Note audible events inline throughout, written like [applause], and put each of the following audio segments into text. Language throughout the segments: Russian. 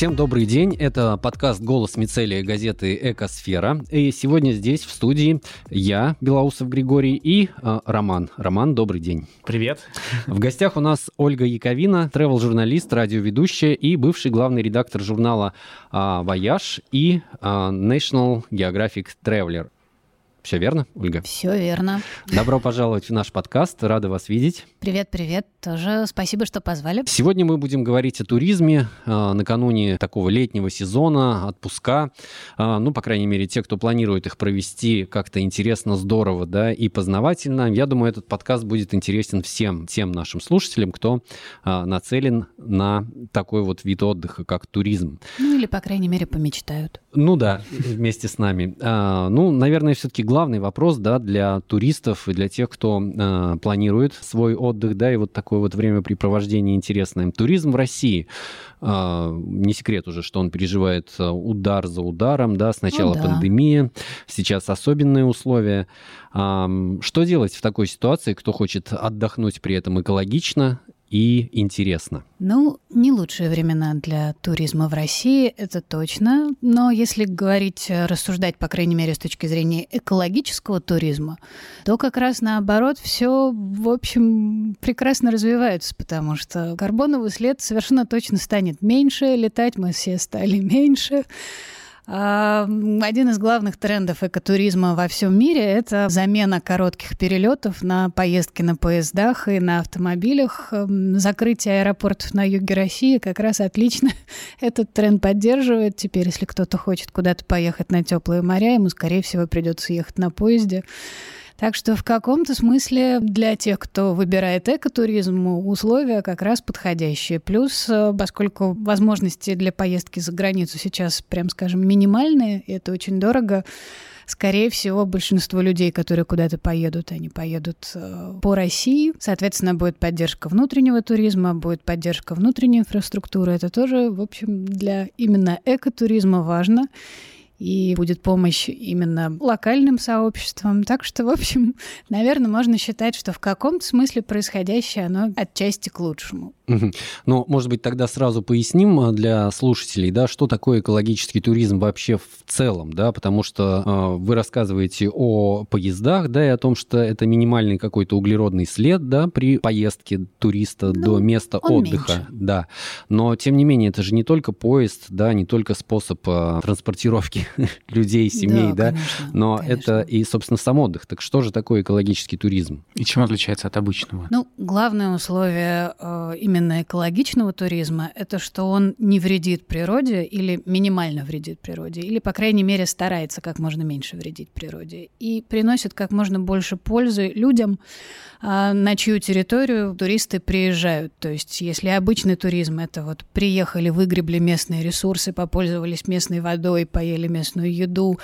Всем добрый день. Это подкаст «Голос мицелия» газеты «Экосфера». И сегодня здесь, в студии, я, Белоусов Григорий, и э, Роман. Роман, добрый день. Привет. В гостях у нас Ольга Яковина, тревел-журналист, радиоведущая и бывший главный редактор журнала э, «Вояж» и э, National Geographic Traveler. Все верно, Ольга? Все верно. Добро пожаловать в наш подкаст. Рада вас видеть. Привет, привет. Тоже спасибо, что позвали. Сегодня мы будем говорить о туризме э, накануне такого летнего сезона, отпуска. Э, ну, по крайней мере, те, кто планирует их провести как-то интересно, здорово, да, и познавательно. Я думаю, этот подкаст будет интересен всем тем нашим слушателям, кто э, нацелен на такой вот вид отдыха, как туризм. Ну, или, по крайней мере, помечтают. Ну да, вместе с нами. А, ну, наверное, все-таки главный вопрос, да, для туристов и для тех, кто а, планирует свой отдых, да, и вот такое вот времяпрепровождение интересное. Туризм в России. А, не секрет уже, что он переживает удар за ударом, да, сначала ну, да. пандемия, сейчас особенные условия. А, что делать в такой ситуации, кто хочет отдохнуть при этом экологично и интересно? Ну, не лучшие времена для туризма в России, это точно. Но если говорить, э, рассуждать, по крайней мере, с точки зрения экологического туризма, то как раз наоборот все, в общем, прекрасно развивается, потому что карбоновый след совершенно точно станет меньше, летать мы все стали меньше. Один из главных трендов экотуризма во всем мире – это замена коротких перелетов на поездки на поездах и на автомобилях. Закрытие аэропортов на юге России как раз отлично [laughs] этот тренд поддерживает. Теперь, если кто-то хочет куда-то поехать на теплые моря, ему, скорее всего, придется ехать на поезде. Так что в каком-то смысле для тех, кто выбирает экотуризм, условия как раз подходящие. Плюс, э, поскольку возможности для поездки за границу сейчас, прям скажем, минимальные, и это очень дорого, скорее всего, большинство людей, которые куда-то поедут, они поедут э, по России. Соответственно, будет поддержка внутреннего туризма, будет поддержка внутренней инфраструктуры. Это тоже, в общем, для именно экотуризма важно и будет помощь именно локальным сообществам. Так что, в общем, [laughs] наверное, можно считать, что в каком-то смысле происходящее, оно отчасти к лучшему. Ну, может быть, тогда сразу поясним а, для слушателей, да, что такое экологический туризм вообще в целом, да, потому что э, вы рассказываете о поездах, да, и о том, что это минимальный какой-то углеродный след, да, при поездке туриста ну, до места отдыха, меньше. да. Но тем не менее, это же не только поезд, да, не только способ э, транспортировки [laughs] людей, семей, да, да конечно, но конечно. это и, собственно, сам отдых. Так что же такое экологический туризм? И чем отличается от обычного? Ну, главное условие э, именно экологичного туризма, это что он не вредит природе или минимально вредит природе, или, по крайней мере, старается как можно меньше вредить природе и приносит как можно больше пользы людям, а, на чью территорию туристы приезжают. То есть, если обычный туризм — это вот приехали, выгребли местные ресурсы, попользовались местной водой, поели местную еду,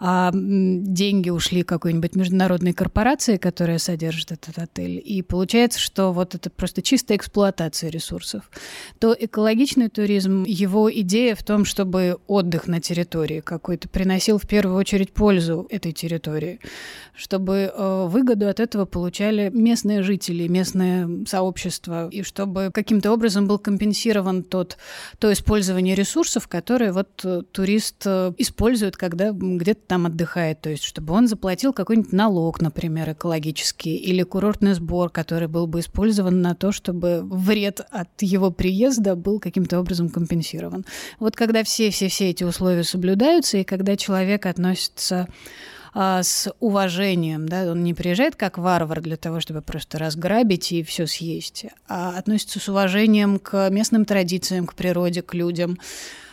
а деньги ушли какой-нибудь международной корпорации, которая содержит этот отель, и получается, что вот это просто чистая эксплуатация ресурсов, то экологичный туризм, его идея в том, чтобы отдых на территории какой-то приносил в первую очередь пользу этой территории, чтобы э, выгоду от этого получали местные жители, местное сообщество, и чтобы каким-то образом был компенсирован тот, то использование ресурсов, которые вот э, турист э, использует, когда где-то там отдыхает. То есть, чтобы он заплатил какой-нибудь налог, например, экологический, или курортный сбор, который был бы использован на то, чтобы вред от его приезда был каким-то образом компенсирован. Вот когда все-все-все эти условия соблюдаются, и когда человек относится а, с уважением, да, он не приезжает как варвар для того, чтобы просто разграбить и все съесть, а относится с уважением к местным традициям, к природе, к людям,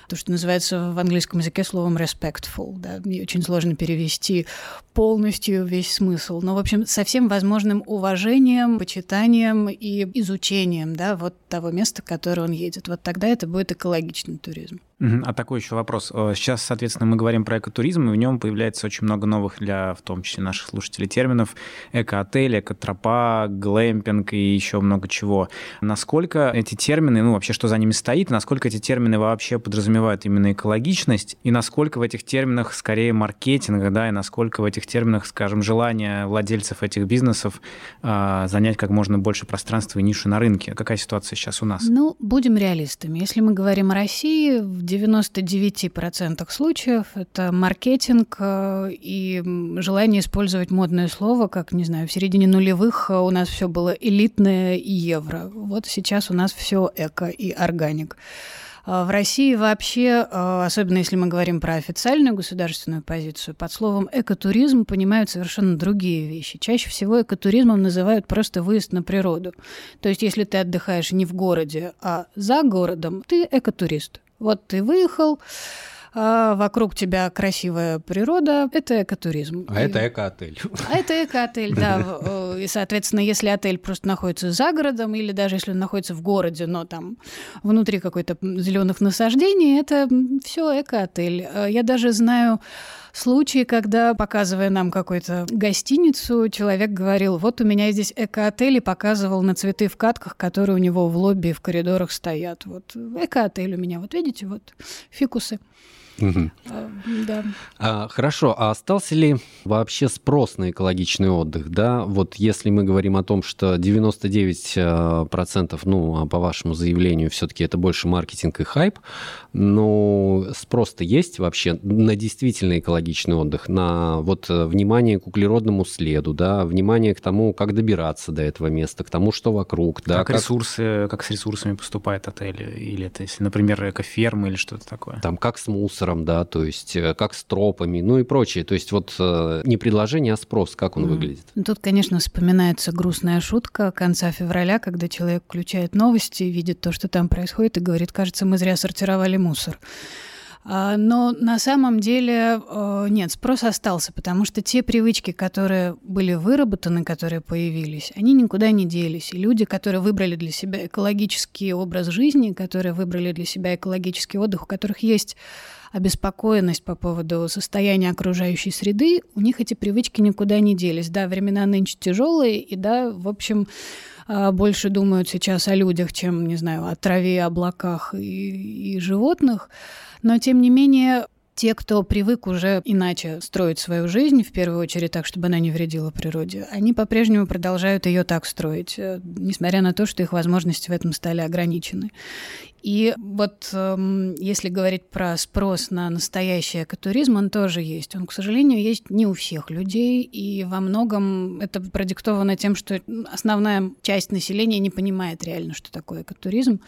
то, что называется в английском языке словом respectful. Да? Мне очень сложно перевести полностью весь смысл. Но, в общем, со всем возможным уважением, почитанием и изучением да, вот того места, в которое он едет. Вот тогда это будет экологичный туризм. А такой еще вопрос. Э, сейчас, соответственно, мы говорим про экотуризм, и в нем появляется очень много новых для, в том числе, наших слушателей терминов. Эко-отель, эко-тропа, глэмпинг и еще много чего. Насколько эти термины, ну, вообще, что за ними стоит, насколько эти термины вообще подразумевают именно экологичность, и насколько в этих терминах скорее маркетинг, да, и насколько в этих терминах, скажем, желание владельцев этих бизнесов э, занять как можно больше пространства и ниши на рынке. Какая ситуация сейчас у нас? Ну, будем реалистами. Если мы говорим о России, в 99% случаев это маркетинг э, и желание использовать модное слово, как, не знаю, в середине нулевых у нас все было элитное и евро. Вот сейчас у нас все эко и органик. А, в России вообще, а, особенно если мы говорим про официальную государственную позицию, под словом экотуризм понимают совершенно другие вещи. Чаще всего экотуризмом называют просто выезд на природу. То есть если ты отдыхаешь не в городе, а за городом, ты экотурист. Вот ты выехал, а вокруг тебя красивая природа, это экотуризм. А и... это эко-отель. А это эко-отель, да. И, соответственно, если отель просто находится за городом, или даже если он находится в городе, но там внутри какой-то зеленых насаждений, это все эко-отель. А я даже знаю случаи, когда, показывая нам какую-то гостиницу, человек говорил, вот у меня здесь эко-отель, и показывал на цветы в катках, которые у него в лобби в коридорах стоят. Вот эко-отель у меня, вот видите, вот фикусы. Угу. А, да. А, хорошо, а остался ли вообще спрос на экологичный отдых? Да, вот если мы говорим о том, что 99%, ну, а по вашему заявлению, все-таки это больше маркетинг и хайп, но спрос-то есть вообще на действительно экологичный отдых, на вот э, внимание к углеродному следу, да, внимание к тому, как добираться до этого места, к тому, что вокруг, да. Как, как... ресурсы, как с ресурсами поступает отель, или это, если, например, экофермы или что-то такое? Там как с мусором, мусором, да, то есть э, как с тропами, ну и прочее. То есть вот э, не предложение, а спрос, как он mm. выглядит. Ну, тут, конечно, вспоминается грустная шутка конца февраля, когда человек включает новости, видит то, что там происходит, и говорит, кажется, мы зря сортировали мусор. А, но на самом деле э, нет, спрос остался, потому что те привычки, которые были выработаны, которые появились, они никуда не делись. И люди, которые выбрали для себя экологический образ жизни, которые выбрали для себя экологический отдых, у которых есть обеспокоенность по поводу состояния окружающей среды, у них эти привычки никуда не делись. Да, времена нынче тяжелые, и да, в общем, а, больше думают сейчас о людях, чем, не знаю, о траве, облаках и, и животных. Но, тем не менее, те, кто привык уже иначе строить свою жизнь, в первую очередь так, чтобы она не вредила природе, они по-прежнему продолжают ее так строить, э, несмотря на то, что их возможности в этом стали ограничены. И вот эм, если говорить про спрос на настоящий экотуризм, он тоже есть. Он, к сожалению, есть не у всех людей, и во многом это продиктовано тем, что основная часть населения не понимает реально, что такое экотуризм.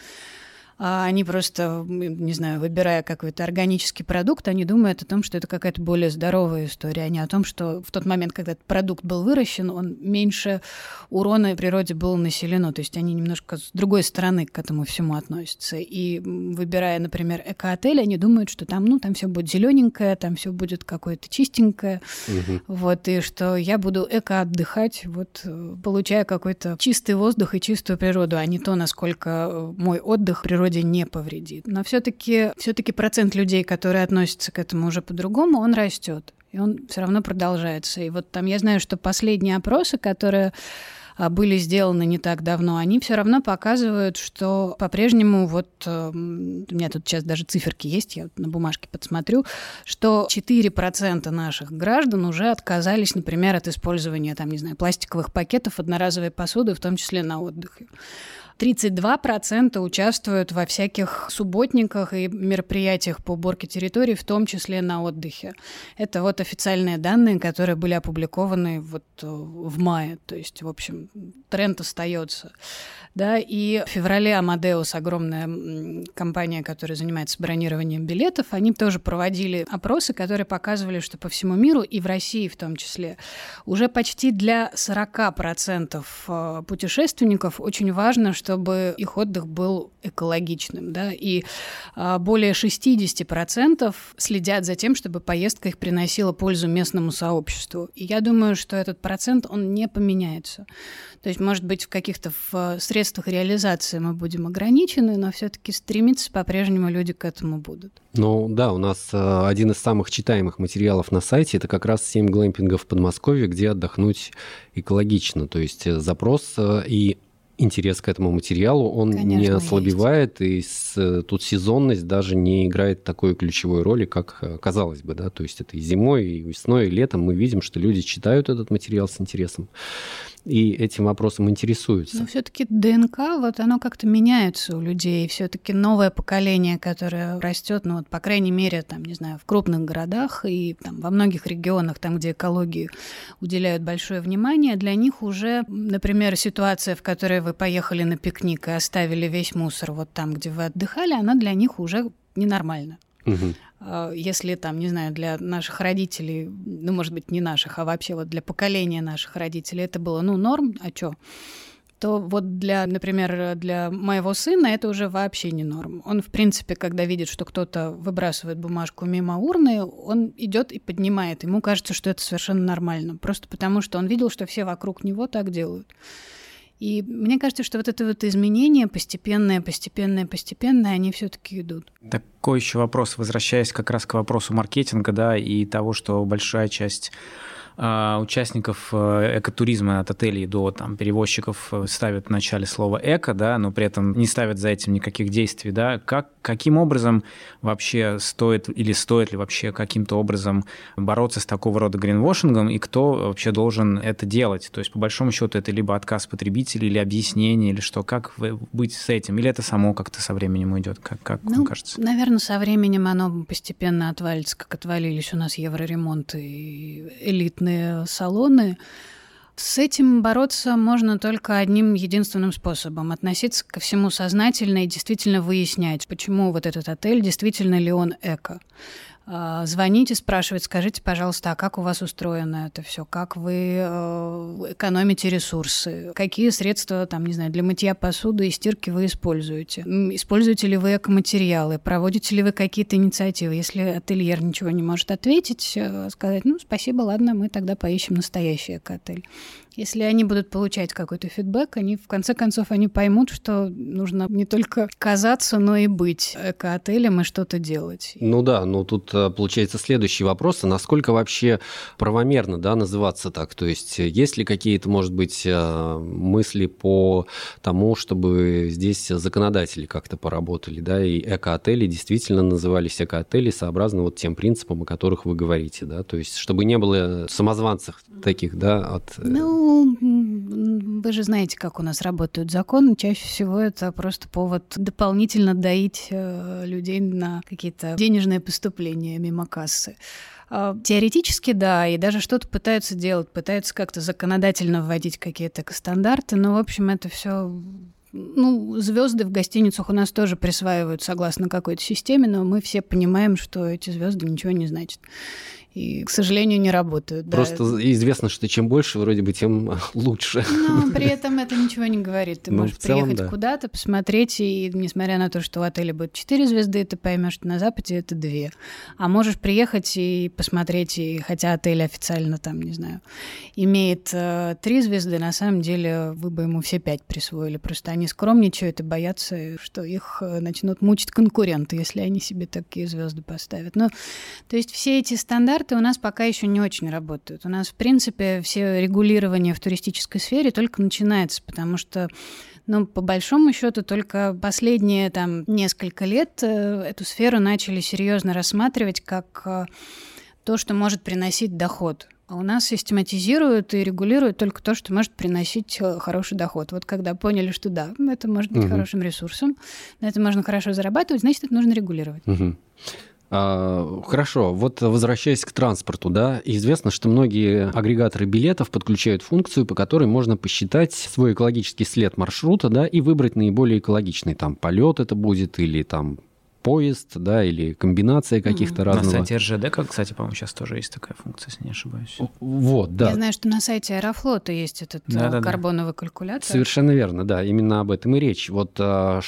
А они просто, не знаю, выбирая какой-то органический продукт, они думают о том, что это какая-то более здоровая история, а не о том, что в тот момент, когда этот продукт был выращен, он меньше урона природе было населено. То есть они немножко с другой стороны к этому всему относятся. И выбирая, например, эко-отель, они думают, что там, ну, там все будет зелененькое, там все будет какое-то чистенькое. Угу. Вот, и что я буду эко-отдыхать, вот, получая какой-то чистый воздух и чистую природу, а не то, насколько мой отдых природе природе не повредит. Но все-таки все процент людей, которые относятся к этому уже по-другому, он растет. И он все равно продолжается. И вот там я знаю, что последние опросы, которые а, были сделаны не так давно, они все равно показывают, что по-прежнему вот э, у меня тут сейчас даже циферки есть, я на бумажке подсмотрю, что 4% наших граждан уже отказались, например, от использования там, не знаю, пластиковых пакетов, одноразовой посуды, в том числе на отдыхе. 32% участвуют во всяких субботниках и мероприятиях по уборке территории, в том числе на отдыхе. Это вот официальные данные, которые были опубликованы вот э, в мае. То есть, в общем, тренд остается. Да, и в феврале Амадеус, огромная компания, которая занимается бронированием билетов, они тоже проводили опросы, которые показывали, что по всему миру и в России в том числе уже почти для 40% э, путешественников очень важно, чтобы их отдых был экологичным, да, и а, более 60% следят за тем, чтобы поездка их приносила пользу местному сообществу. И я думаю, что этот процент, он не поменяется. То есть, может быть, в каких-то в средствах реализации мы будем ограничены, но все-таки стремиться по-прежнему люди к этому будут. Ну да, у нас э, один из самых читаемых материалов на сайте это как раз 7 глэмпингов в Подмосковье, где отдохнуть экологично. То есть э, запрос э, и интерес к этому материалу, он Конечно, не ослабевает, есть. и тут сезонность даже не играет такой ключевой роли, как э, казалось бы, да, то есть это и зимой, и весной, и летом мы видим, что люди читают этот материал с интересом и этим вопросом интересуются. Но все-таки ДНК, вот оно как-то меняется у людей. Все-таки новое поколение, которое растет, ну вот, по крайней мере, там, не знаю, в крупных городах и там, во многих регионах, там, где экологии уделяют большое внимание, для них уже, например, ситуация, в которой вы поехали на пикник и оставили весь мусор вот там, где вы отдыхали, она для них уже ненормальна. Угу. Если там, не знаю, для наших родителей, ну, может быть, не наших, а вообще вот для поколения наших родителей это было, ну, норм, а чё? то вот для, например, для моего сына это уже вообще не норм. Он, в принципе, когда видит, что кто-то выбрасывает бумажку мимо урны, он идет и поднимает. Ему кажется, что это совершенно нормально, просто потому что он видел, что все вокруг него так делают. И мне кажется, что вот это вот изменение постепенное, постепенное, постепенное, они все-таки идут. Такой еще вопрос, возвращаясь как раз к вопросу маркетинга, да, и того, что большая часть а, участников э, экотуризма от отелей до там, перевозчиков э, ставят в начале слово «эко», да, но при этом не ставят за этим никаких действий. Да. Как, каким образом вообще стоит или стоит ли вообще каким-то образом бороться с такого рода гринвошингом и кто вообще должен это делать? То есть, по большому счету, это либо отказ потребителей, или объяснение, или что? Как быть с этим? Или это само как-то со временем уйдет? Как, как ну, вам кажется? Наверное, со временем оно постепенно отвалится, как отвалились у нас евроремонты и элитные элитные салоны. С этим бороться можно только одним единственным способом – относиться ко всему сознательно и действительно выяснять, почему вот этот отель, действительно ли он эко. А, звоните, спрашивать, скажите, пожалуйста, а как у вас устроено это все, как вы э, экономите ресурсы, какие средства, там, не знаю, для мытья посуды и стирки вы используете, используете ли вы экоматериалы, проводите ли вы какие-то инициативы. Если ательер ничего не может ответить, э, сказать, ну, спасибо, ладно, мы тогда поищем настоящий эко-отель. Если они будут получать какой-то фидбэк, они в конце концов они поймут, что нужно не только казаться, но и быть эко-отелем и что-то делать. Ну да, но тут э, получается следующий вопрос, а насколько вообще правомерно да, называться так? То есть есть ли какие-то, может быть, э, мысли по тому, чтобы здесь законодатели как-то поработали, да, и эко-отели действительно назывались эко-отели сообразно вот тем принципам, о которых вы говорите, да, то есть чтобы не было самозванцев таких, да, от... Э, ну, ну, вы же знаете, как у нас работают законы. Чаще всего это просто повод дополнительно доить э, людей на какие-то денежные поступления мимо кассы. А, теоретически, да, и даже что-то пытаются делать, пытаются как-то законодательно вводить какие-то стандарты, но, в общем, это все ну, звезды в гостиницах у нас тоже присваивают согласно какой-то системе, но мы все понимаем, что эти звезды ничего не значат и, к сожалению, не работают. Просто да. известно, что чем больше, вроде бы, тем [laughs] лучше. Но при [laughs] этом это ничего не говорит. Ты ну, можешь целом, приехать да. куда-то, посмотреть, и несмотря на то, что в отеле будет 4 звезды, ты поймешь, что на Западе это 2. А можешь приехать и посмотреть, и хотя отель официально там, не знаю, имеет э, 3 звезды, на самом деле вы бы ему все 5 присвоили. Просто они скромничают и боятся, что их э, начнут мучить конкуренты, если они себе такие звезды поставят. Ну, то есть все эти стандарты стандарты у нас пока еще не очень работают. У нас, в принципе, все регулирование в туристической сфере только начинается, потому что ну, по большому счету, только последние там несколько лет э, эту сферу начали серьезно рассматривать как э, то, что может приносить доход. А у нас систематизируют и регулируют только то, что может приносить э, хороший доход. Вот когда поняли, что да, это может быть угу. хорошим ресурсом, на это можно хорошо зарабатывать, значит, это нужно регулировать. Угу. А, хорошо, вот возвращаясь к транспорту, да, известно, что многие агрегаторы билетов подключают функцию, по которой можно посчитать свой экологический след маршрута, да, и выбрать наиболее экологичный, там, полет это будет или там поезд, да, или комбинация каких-то mm. разных. На сайте РЖД, как, кстати, по-моему, сейчас тоже есть такая функция, если не ошибаюсь. Вот, да. Я знаю, что на сайте Аэрофлота есть этот да, да, карбоновый да. калькулятор. Совершенно верно, да, именно об этом и речь. Вот а,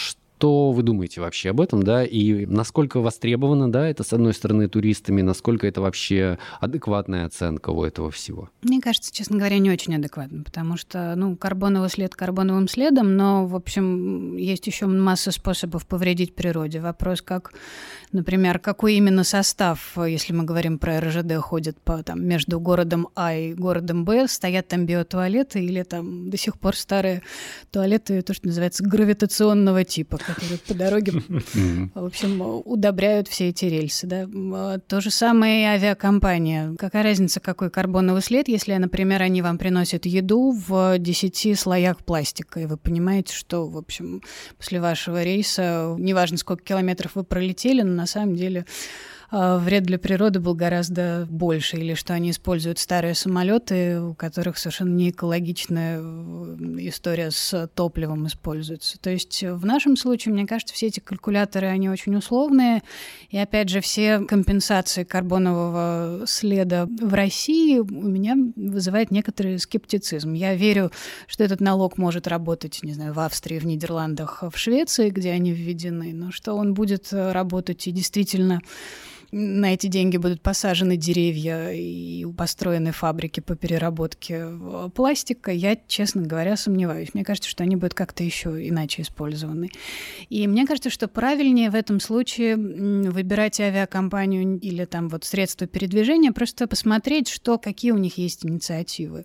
Что вы думаете вообще об этом, да, и насколько востребовано, да, это, с одной стороны, туристами, насколько это вообще адекватная оценка у этого всего? Мне кажется, честно говоря, не очень адекватно, потому что, ну, карбоновый след карбоновым следом, но, в общем, есть еще масса способов повредить природе. Вопрос, как, например, какой именно состав, если мы говорим про РЖД, ходит по, там, между городом А и городом Б, стоят там биотуалеты или там до сих пор старые туалеты, то, что называется, гравитационного типа, которые по дороге, в общем, удобряют все эти рельсы. Да? То же самое и авиакомпания. Какая разница, какой карбоновый след, если, например, они вам приносят еду в 10 слоях пластика, и вы понимаете, что, в общем, после вашего рейса, неважно, сколько километров вы пролетели, но на самом деле а, вред для природы был гораздо больше, или что они используют старые самолеты, у которых совершенно не экологичная э, история с топливом используется. То есть в нашем случае, мне кажется, все эти калькуляторы, они очень условные, и опять же, все компенсации карбонового следа в России у меня вызывает некоторый скептицизм. Я верю, что этот налог может работать, не знаю, в Австрии, в Нидерландах, в Швеции, где они введены, но что он будет работать и действительно на эти деньги будут посажены деревья и построены фабрики по переработке пластика, я, честно говоря, сомневаюсь. Мне кажется, что они будут как-то еще иначе использованы. И мне кажется, что правильнее в этом случае выбирать авиакомпанию или там вот средства передвижения, просто посмотреть, что, какие у них есть инициативы,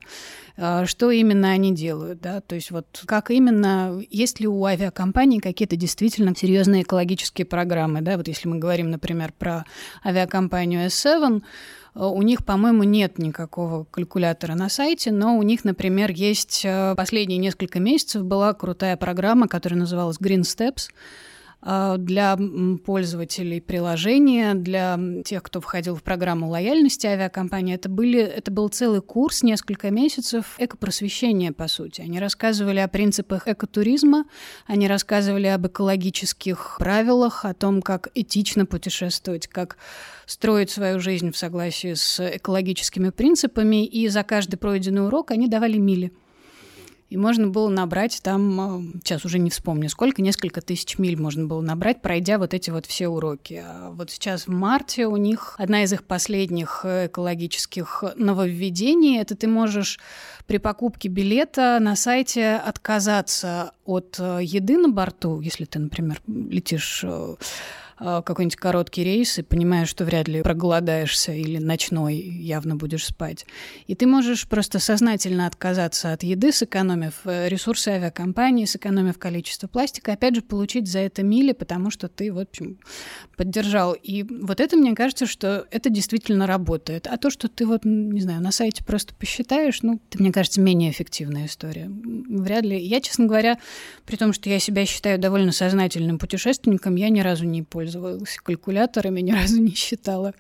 а, что именно они делают, да, то есть вот как именно, есть ли у авиакомпаний какие-то действительно серьезные экологические программы, да, вот если мы говорим, например, про авиакомпанию S7, э, у них, по-моему, нет никакого калькулятора на сайте, но у них, например, есть э, последние несколько месяцев была крутая программа, которая называлась Green Steps, для пользователей приложения, для тех, кто входил в программу лояльности авиакомпании. Это, были, это был целый курс, несколько месяцев экопросвещения, по сути. Они рассказывали о принципах экотуризма, они рассказывали об экологических правилах, о том, как этично путешествовать, как строить свою жизнь в согласии с экологическими принципами, и за каждый пройденный урок они давали мили. И можно было набрать там, а, сейчас уже не вспомню, сколько, несколько тысяч миль можно было набрать, пройдя вот эти вот все уроки. А вот сейчас в марте у них одна из их последних э, экологических нововведений – это ты можешь при покупке билета на сайте отказаться от э, еды на борту, если ты, например, летишь э, какой-нибудь короткий рейс и понимаешь, что вряд ли проголодаешься или ночной явно будешь спать. И ты можешь просто сознательно отказаться от еды, сэкономив э, ресурсы авиакомпании, сэкономив количество пластика, опять же, получить за это мили, потому что ты, в общем, поддержал. И вот это, мне кажется, что это действительно работает. А то, что ты вот, не знаю, на сайте просто посчитаешь, ну, это, мне кажется, менее эффективная история. Вряд ли. Я, честно говоря, при том, что я себя считаю довольно сознательным путешественником, я ни разу не пользуюсь пользовалась калькуляторами, ни разу не считала,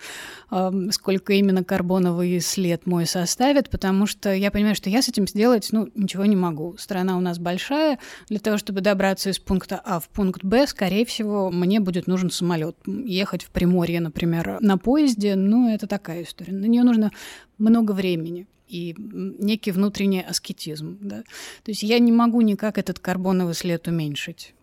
сколько именно карбоновый след мой составит, потому что я понимаю, что я с этим сделать ну, ничего не могу. Страна у нас большая. Для того, чтобы добраться из пункта А в пункт Б, скорее всего, мне будет нужен самолет. Ехать в Приморье, например, на поезде, ну, это такая история. На нее нужно много времени и некий внутренний аскетизм. Да? То есть я не могу никак этот карбоновый след уменьшить.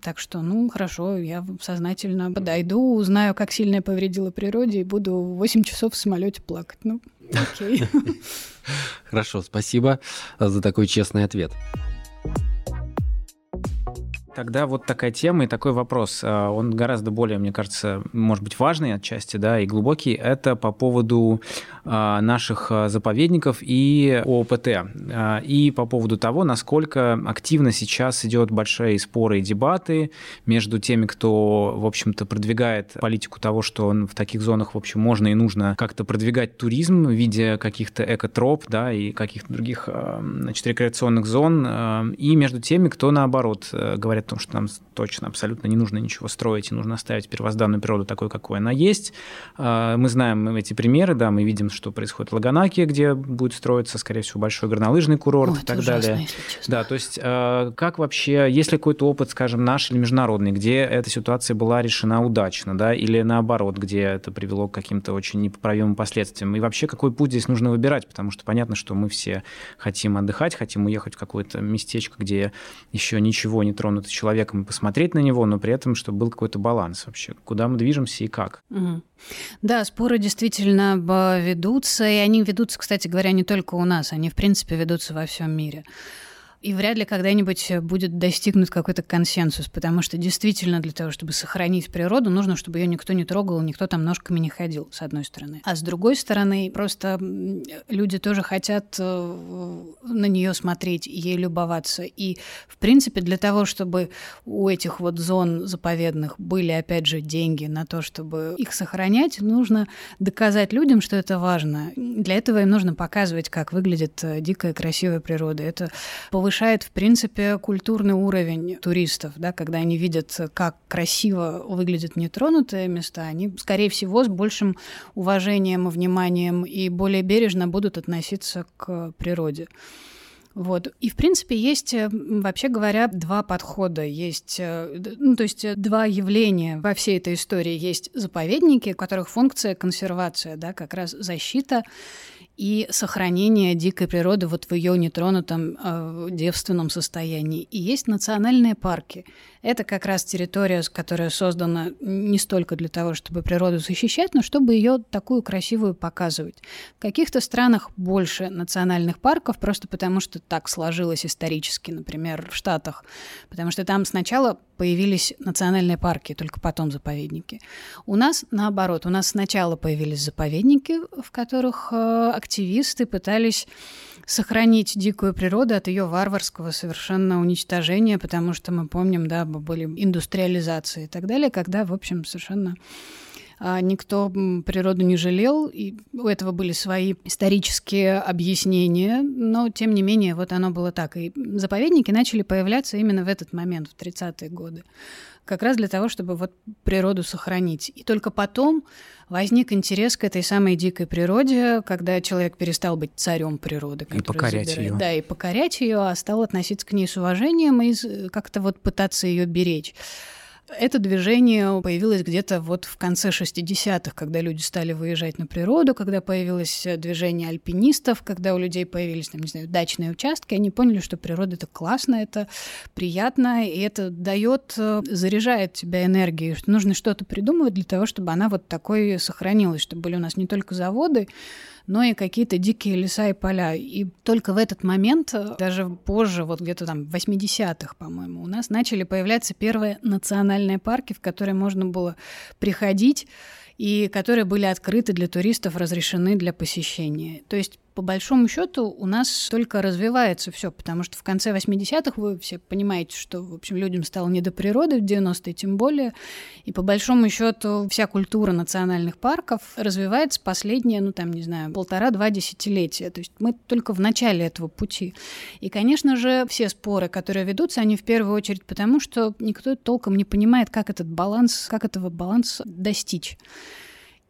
Так что, ну, хорошо, я сознательно подойду, узнаю, как сильно я повредила природе, и буду 8 часов в самолете плакать. Ну, окей. [laughs] Хорошо, спасибо за такой честный ответ. Тогда вот такая тема и такой вопрос. А, он гораздо более, мне кажется, может быть, важный отчасти, да, и глубокий. Это по поводу а, наших а, заповедников и ОПТ. И по поводу того, насколько активно сейчас идет большие споры и дебаты между теми, кто, в общем-то, продвигает политику того, что в таких зонах, в общем, можно и нужно как-то продвигать туризм в виде каких-то экотроп, да, и каких-то других, значит, рекреационных зон, и между теми, кто, наоборот, говорит говорят о том, что нам точно абсолютно не нужно ничего строить, и нужно оставить первозданную природу такой, какой она есть. А, мы знаем эти примеры, да, мы видим, что происходит в Лаганаке, где будет строиться, скорее всего, большой горнолыжный курорт Ой, и так ужасно, далее. Да, то есть а, как вообще, есть ли какой-то опыт, скажем, наш или международный, где эта ситуация была решена удачно, да, или наоборот, где это привело к каким-то очень непоправимым последствиям? И вообще, какой путь здесь нужно выбирать? Потому что понятно, что мы все хотим отдыхать, хотим уехать в какое-то местечко, где еще ничего не тронуто человеком и посмотреть на него, но при этом, чтобы был какой-то баланс вообще, куда мы движемся и как. Да, споры действительно ведутся, и они ведутся, кстати говоря, не только у нас, они, в принципе, ведутся во всем мире. И вряд ли когда-нибудь будет достигнут какой-то консенсус, потому что действительно для того, чтобы сохранить природу, нужно, чтобы ее никто не трогал, никто там ножками не ходил, с одной стороны. А с другой стороны, просто люди тоже хотят э, на нее смотреть, ей любоваться. И, в принципе, для того, чтобы у этих вот зон заповедных были, опять же, деньги на то, чтобы их сохранять, нужно доказать людям, что это важно. Для этого им нужно показывать, как выглядит э, дикая красивая природа. Это повышает повышает, в принципе, культурный уровень туристов, да, когда они видят, как красиво выглядят нетронутые места, они, скорее всего, с большим уважением и вниманием и более бережно будут относиться к природе. Вот. И, в принципе, есть, вообще говоря, два подхода. Есть, э, ну, то есть два явления во всей этой истории. Есть заповедники, у которых функция консервация, да, как раз защита и сохранение дикой природы вот в ее нетронутом э, девственном состоянии. И есть национальные парки. Это как раз территория, которая создана не столько для того, чтобы природу защищать, но чтобы ее такую красивую показывать. В каких-то странах больше национальных парков, просто потому что так сложилось исторически, например, в Штатах, потому что там сначала появились национальные парки, только потом заповедники. У нас наоборот, у нас сначала появились заповедники, в которых э, активисты пытались сохранить дикую природу от ее варварского совершенно уничтожения, потому что мы помним, да, были индустриализации и так далее, когда, в общем, совершенно а, никто природу не жалел, и у этого были свои исторические объяснения, но тем не менее вот оно было так. И заповедники начали появляться именно в этот момент, в 30-е годы, как раз для того, чтобы вот природу сохранить. И только потом возник интерес к этой самой дикой природе, когда человек перестал быть царем природы. И покорять забирает, ее. Да, и покорять ее, а стал относиться к ней с уважением и как-то вот пытаться ее беречь. Это движение появилось где-то вот в конце 60-х, когда люди стали выезжать на природу, когда появилось движение альпинистов, когда у людей появились, там, не знаю, дачные участки, они поняли, что природа это классно, это приятно, и это дает, э, заряжает тебя энергией, что нужно что-то придумывать для того, чтобы она вот такой сохранилась, чтобы были у нас не только заводы, но и какие-то дикие леса и поля. И только в этот момент, э, даже позже, вот где-то там в 80-х, по-моему, у нас начали появляться первые национальные парки, в которые можно было приходить и которые были открыты для туристов, разрешены для посещения. То есть по большому счету у нас только развивается все, потому что в конце 80-х вы все понимаете, что, в общем, людям стало не до природы, в 90-е тем более, и по большому счету вся культура национальных парков развивается последние, ну там, не знаю, полтора-два десятилетия, то есть мы только в начале этого пути. И, конечно же, все споры, которые ведутся, они в первую очередь потому, что никто толком не понимает, как этот баланс, как этого баланса достичь.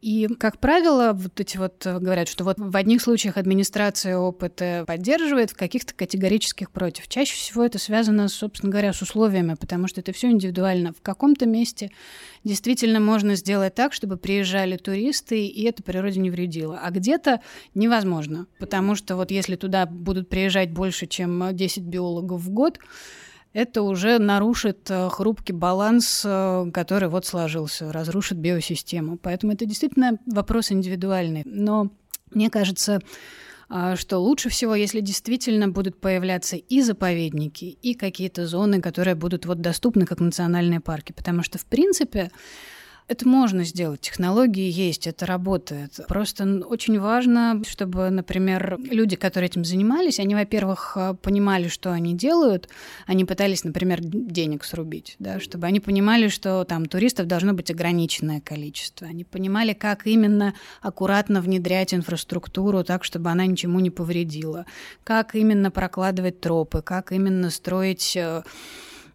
И, как правило, вот эти вот э, говорят, что вот в одних случаях администрация опыт поддерживает, в каких-то категорических против. Чаще всего это связано, собственно говоря, с условиями, потому что это все индивидуально. В каком-то месте действительно можно сделать так, чтобы приезжали туристы, и это природе не вредило. А где-то невозможно, потому что вот если туда будут приезжать больше, чем 10 биологов в год, это уже нарушит э, хрупкий баланс, э, который вот сложился, разрушит биосистему. Поэтому это действительно вопрос индивидуальный. Но мне кажется, а, что лучше всего, если действительно будут появляться и заповедники, и какие-то зоны, которые будут вот доступны как национальные парки. Потому что, в принципе, это можно сделать, технологии есть, это работает. Просто очень важно, чтобы, например, люди, которые этим занимались, они, во-первых, э, понимали, что они делают, они пытались, например, денег срубить, да, чтобы они понимали, что там туристов должно быть ограниченное количество, они понимали, как именно аккуратно внедрять инфраструктуру так, чтобы она ничему не повредила, как именно прокладывать тропы, как именно строить э,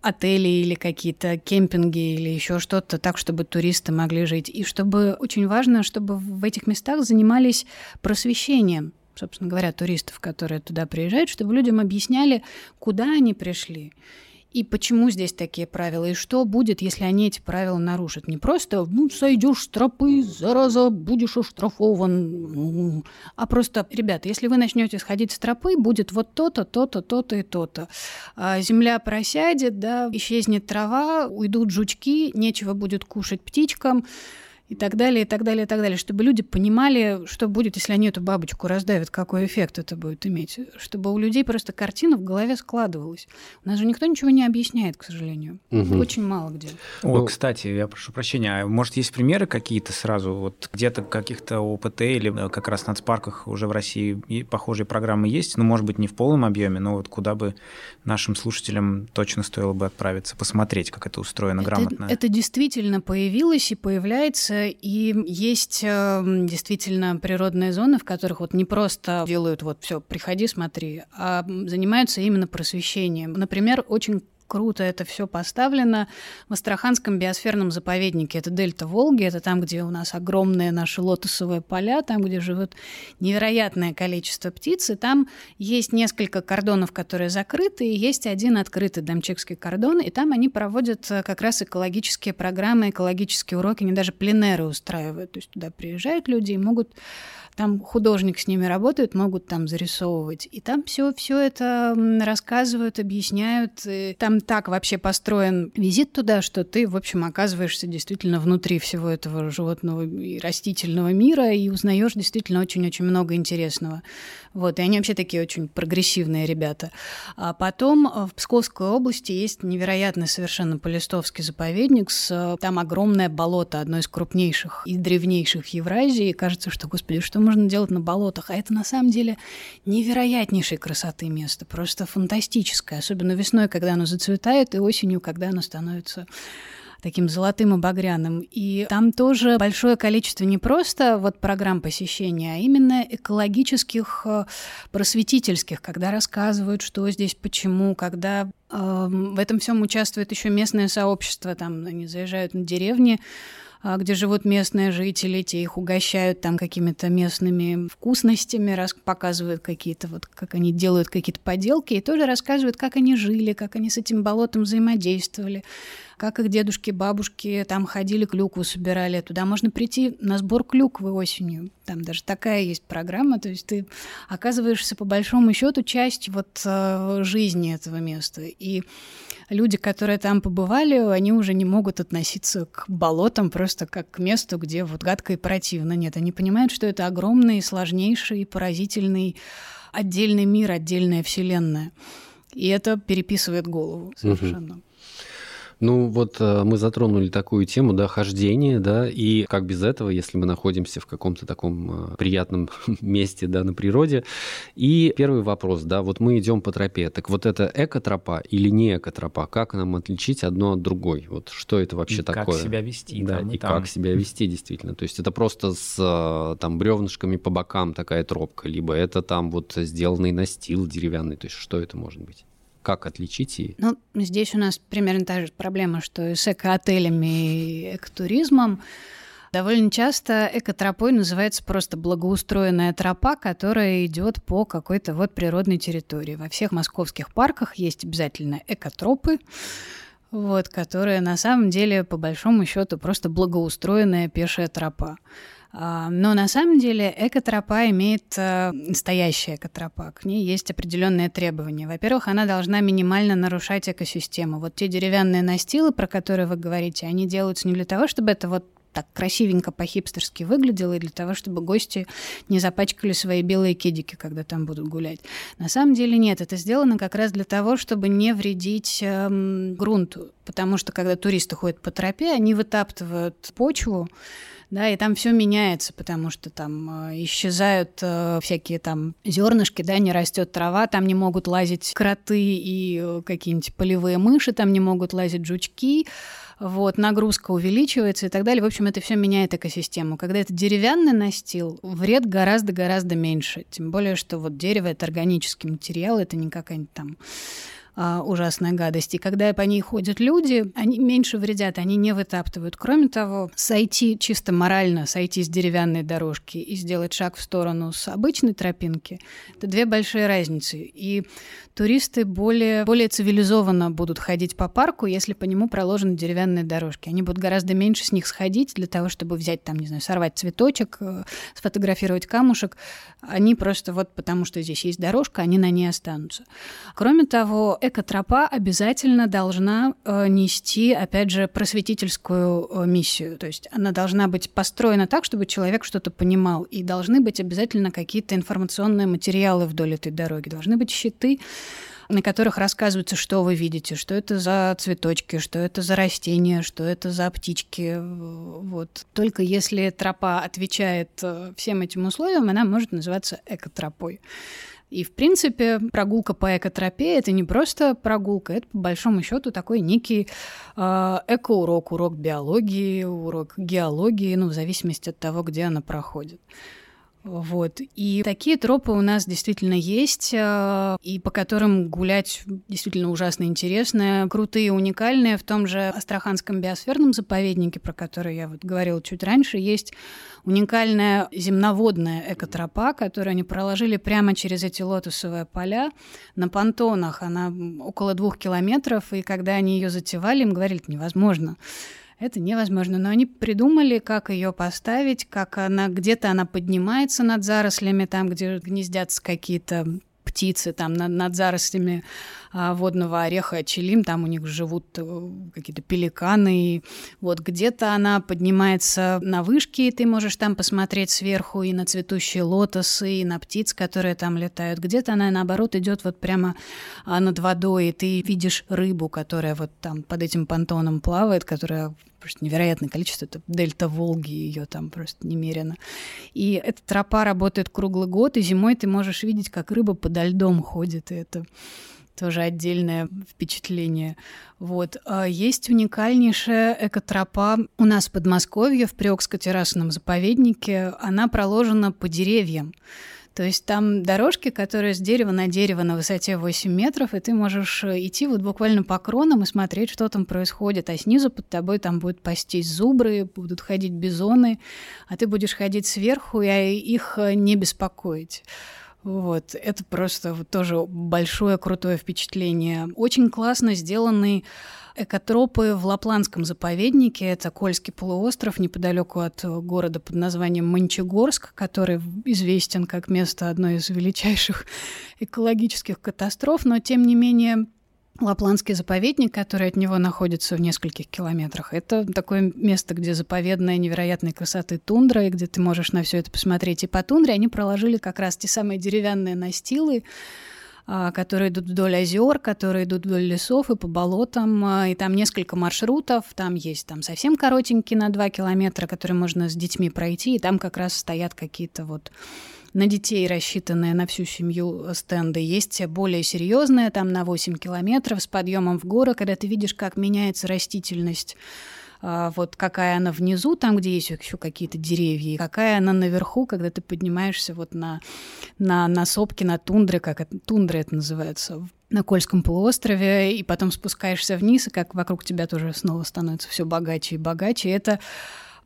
отели или какие-то кемпинги или еще что-то так, чтобы туристы могли жить. И чтобы очень важно, чтобы в этих местах занимались просвещением, собственно говоря, туристов, которые туда приезжают, чтобы людям объясняли, куда они пришли. И почему здесь такие правила? И что будет, если они эти правила нарушат? Не просто ну, сойдешь с тропы, зараза, будешь оштрафован. А просто, ребята, если вы начнете сходить с тропы, будет вот то-то, то-то, то-то и то-то. А земля просядет, да, исчезнет трава, уйдут жучки, нечего будет кушать птичкам и так далее, и так далее, и так далее, чтобы люди понимали, что будет, если они эту бабочку раздавят, какой эффект это будет иметь, чтобы у людей просто картина в голове складывалась. У нас же никто ничего не объясняет, к сожалению. Угу. Очень мало где. О, ну, кстати, я прошу прощения, а может есть примеры какие-то сразу, вот где-то каких-то ОПТ или как раз в нацпарках уже в России похожие программы есть, ну, может быть, не в полном объеме, но вот куда бы нашим слушателям точно стоило бы отправиться, посмотреть, как это устроено это, грамотно. Это действительно появилось и появляется и есть эм, действительно природные зоны, в которых вот не просто делают вот все, приходи, смотри, а занимаются именно просвещением. Например, очень круто это все поставлено в Астраханском биосферном заповеднике. Это дельта Волги, это там, где у нас огромные наши лотосовые поля, там, где живет невероятное количество птиц, и там есть несколько кордонов, которые закрыты, и есть один открытый Дамчекский кордон, и там они проводят э, как раз экологические программы, экологические уроки, они даже пленеры устраивают, то есть туда приезжают люди и могут там художник с ними работает, могут там зарисовывать. И там все, все это рассказывают, объясняют. И там так вообще построен визит туда, что ты, в общем, оказываешься действительно внутри всего этого животного и растительного мира и узнаешь действительно очень-очень много интересного. Вот, и они вообще такие очень прогрессивные ребята. А потом э, в Псковской области есть невероятный совершенно полистовский заповедник. С, э, там огромное болото, одно из крупнейших и древнейших Евразии. И кажется, что, господи, что можно делать на болотах? А это на самом деле невероятнейшей красоты место, просто фантастическое. Особенно весной, когда оно зацветает, и осенью, когда оно становится таким золотым и багряным. И там тоже большое количество не просто вот программ посещения, а именно экологических, э, просветительских, когда рассказывают, что здесь, почему, когда э, в этом всем участвует еще местное сообщество, там они заезжают на деревни, а, где живут местные жители, те их угощают там какими-то местными вкусностями, раз, показывают какие-то вот, как они делают какие-то поделки, и тоже рассказывают, как они жили, как они с этим болотом взаимодействовали, как их дедушки, бабушки там ходили, клюкву собирали. Туда можно прийти на сбор клюквы осенью. Там даже такая есть программа, то есть ты оказываешься по большому счету частью вот э, жизни этого места. И люди, которые там побывали, они уже не могут относиться к болотам просто как к месту, где вот гадко и противно. Нет, они понимают, что это огромный, сложнейший, поразительный отдельный мир, отдельная вселенная. И это переписывает голову совершенно. Угу. Ну, вот э, мы затронули такую тему, да, хождение, да, и как без этого, если мы находимся в каком-то таком э, приятном [laughs] месте, да, на природе. И первый вопрос, да, вот мы идем по тропе, так вот это экотропа или не экотропа? Как нам отличить одно от другой? Вот что это вообще и такое? как себя вести. Да, там, и, и там. как себя вести, действительно. То есть это просто с э, там бревнышками по бокам такая тропка, либо это там вот сделанный настил деревянный, то есть что это может быть? Как отличить и... Ну, здесь у нас примерно та же проблема, что и с экоотелями и экотуризмом. Довольно часто экотропой называется просто благоустроенная тропа, которая идет по какой-то вот природной территории. Во всех московских парках есть обязательно экотропы, вот, которые на самом деле, по большому счету, просто благоустроенная пешая тропа. А, но на самом деле экотропа имеет э, настоящая экотропа. К ней есть определенные требования. Во-первых, она должна минимально нарушать экосистему. Вот те деревянные настилы, про которые вы говорите, они делаются не для того, чтобы это вот так красивенько по-хипстерски выглядело, и для того, чтобы гости не запачкали свои белые кедики, когда там будут гулять. На самом деле нет, это сделано как раз для того, чтобы не вредить эм, грунту, потому что когда туристы ходят по тропе, они вытаптывают почву, да, и там все меняется, потому что там э, исчезают э, всякие там зернышки, да, не растет трава, там не могут лазить кроты и э, какие-нибудь полевые мыши, там не могут лазить жучки, вот, нагрузка увеличивается и так далее. В общем, это все меняет экосистему. Когда это деревянный настил, вред гораздо-гораздо меньше. Тем более, что вот дерево — это органический материал, это не какая-нибудь там а, ужасная гадость. Когда по ней ходят люди, они меньше вредят, они не вытаптывают. Кроме того, сойти чисто морально, сойти с деревянной дорожки и сделать шаг в сторону с обычной тропинки, это две большие разницы. И туристы более, более цивилизованно будут ходить по парку, если по нему проложены деревянные дорожки. Они будут гораздо меньше с них сходить для того, чтобы взять там, не знаю, сорвать цветочек, э, сфотографировать камушек. Они просто вот потому, что здесь есть дорожка, они на ней останутся. Кроме того, экотропа обязательно должна э, нести, опять же, просветительскую э, миссию. То есть она должна быть построена так, чтобы человек что-то понимал. И должны быть обязательно какие-то информационные материалы вдоль этой дороги. Должны быть щиты, на которых рассказывается, что вы видите, что это за цветочки, что это за растения, что это за птички. Вот. Только если тропа отвечает э, всем этим условиям, она может называться экотропой. И, в принципе, прогулка по экотропе — это не просто прогулка, это, по большому счету, такой некий э, экоурок, урок биологии, урок геологии, ну, в зависимости от того, где она проходит. Вот. И такие тропы у нас действительно есть, э, и по которым гулять действительно ужасно интересно. Крутые, уникальные. В том же Астраханском биосферном заповеднике, про который я вот говорила чуть раньше, есть уникальная земноводная экотропа, которую они проложили прямо через эти лотосовые поля на понтонах. Она около двух километров, и когда они ее затевали, им говорили, это невозможно это невозможно. Но они придумали, как ее поставить, как она где-то она поднимается над зарослями, там, где гнездятся какие-то птицы там над, над зарослями водного ореха челим, там у них живут э, какие-то пеликаны, и вот где-то она поднимается на вышке, и ты можешь там посмотреть сверху и на цветущие лотосы, и на птиц, которые там летают, где-то она, наоборот, идет вот прямо а, над водой, и ты видишь рыбу, которая вот там под этим понтоном плавает, которая просто невероятное количество, это дельта Волги, ее там просто немерено. И эта тропа работает круглый год, и зимой ты можешь видеть, как рыба подо льдом ходит, и это тоже отдельное впечатление. Вот. А есть уникальнейшая экотропа у нас в Подмосковье, в Приокско-террасном заповеднике. Она проложена по деревьям. То есть там дорожки, которые с дерева на дерево на высоте 8 метров, и ты можешь э, идти вот буквально по кронам и смотреть, что там происходит. А снизу под тобой там будут пастись зубры, будут ходить бизоны, а ты будешь ходить сверху и их э, не беспокоить. Вот, это просто вот тоже большое крутое впечатление. Очень классно сделанный экотропы в Лапландском заповеднике. Это Кольский полуостров неподалеку от города под названием Мончегорск, который известен как место одной из величайших [laughs] экологических катастроф, но тем не менее Лапландский заповедник, который от него находится в нескольких километрах. Это такое место, где заповедная невероятной красоты тундра, и где ты можешь на все это посмотреть. И по тундре они проложили как раз те самые деревянные настилы, а, которые идут вдоль озер, которые идут вдоль лесов и по болотам. А, и там несколько маршрутов. Там есть там совсем коротенькие на 2 километра, которые можно с детьми пройти. И там как раз стоят какие-то вот на детей рассчитанные на всю семью стенды. Есть более серьезные, там на 8 километров с подъемом в горы, когда ты видишь, как меняется растительность а, вот какая она внизу, там, где есть еще какие-то деревья, и какая она наверху, когда ты поднимаешься вот на, на, на сопки, на тундре, как это, тундра это называется, на Кольском полуострове, и потом спускаешься вниз, и как вокруг тебя тоже снова становится все богаче и богаче. И это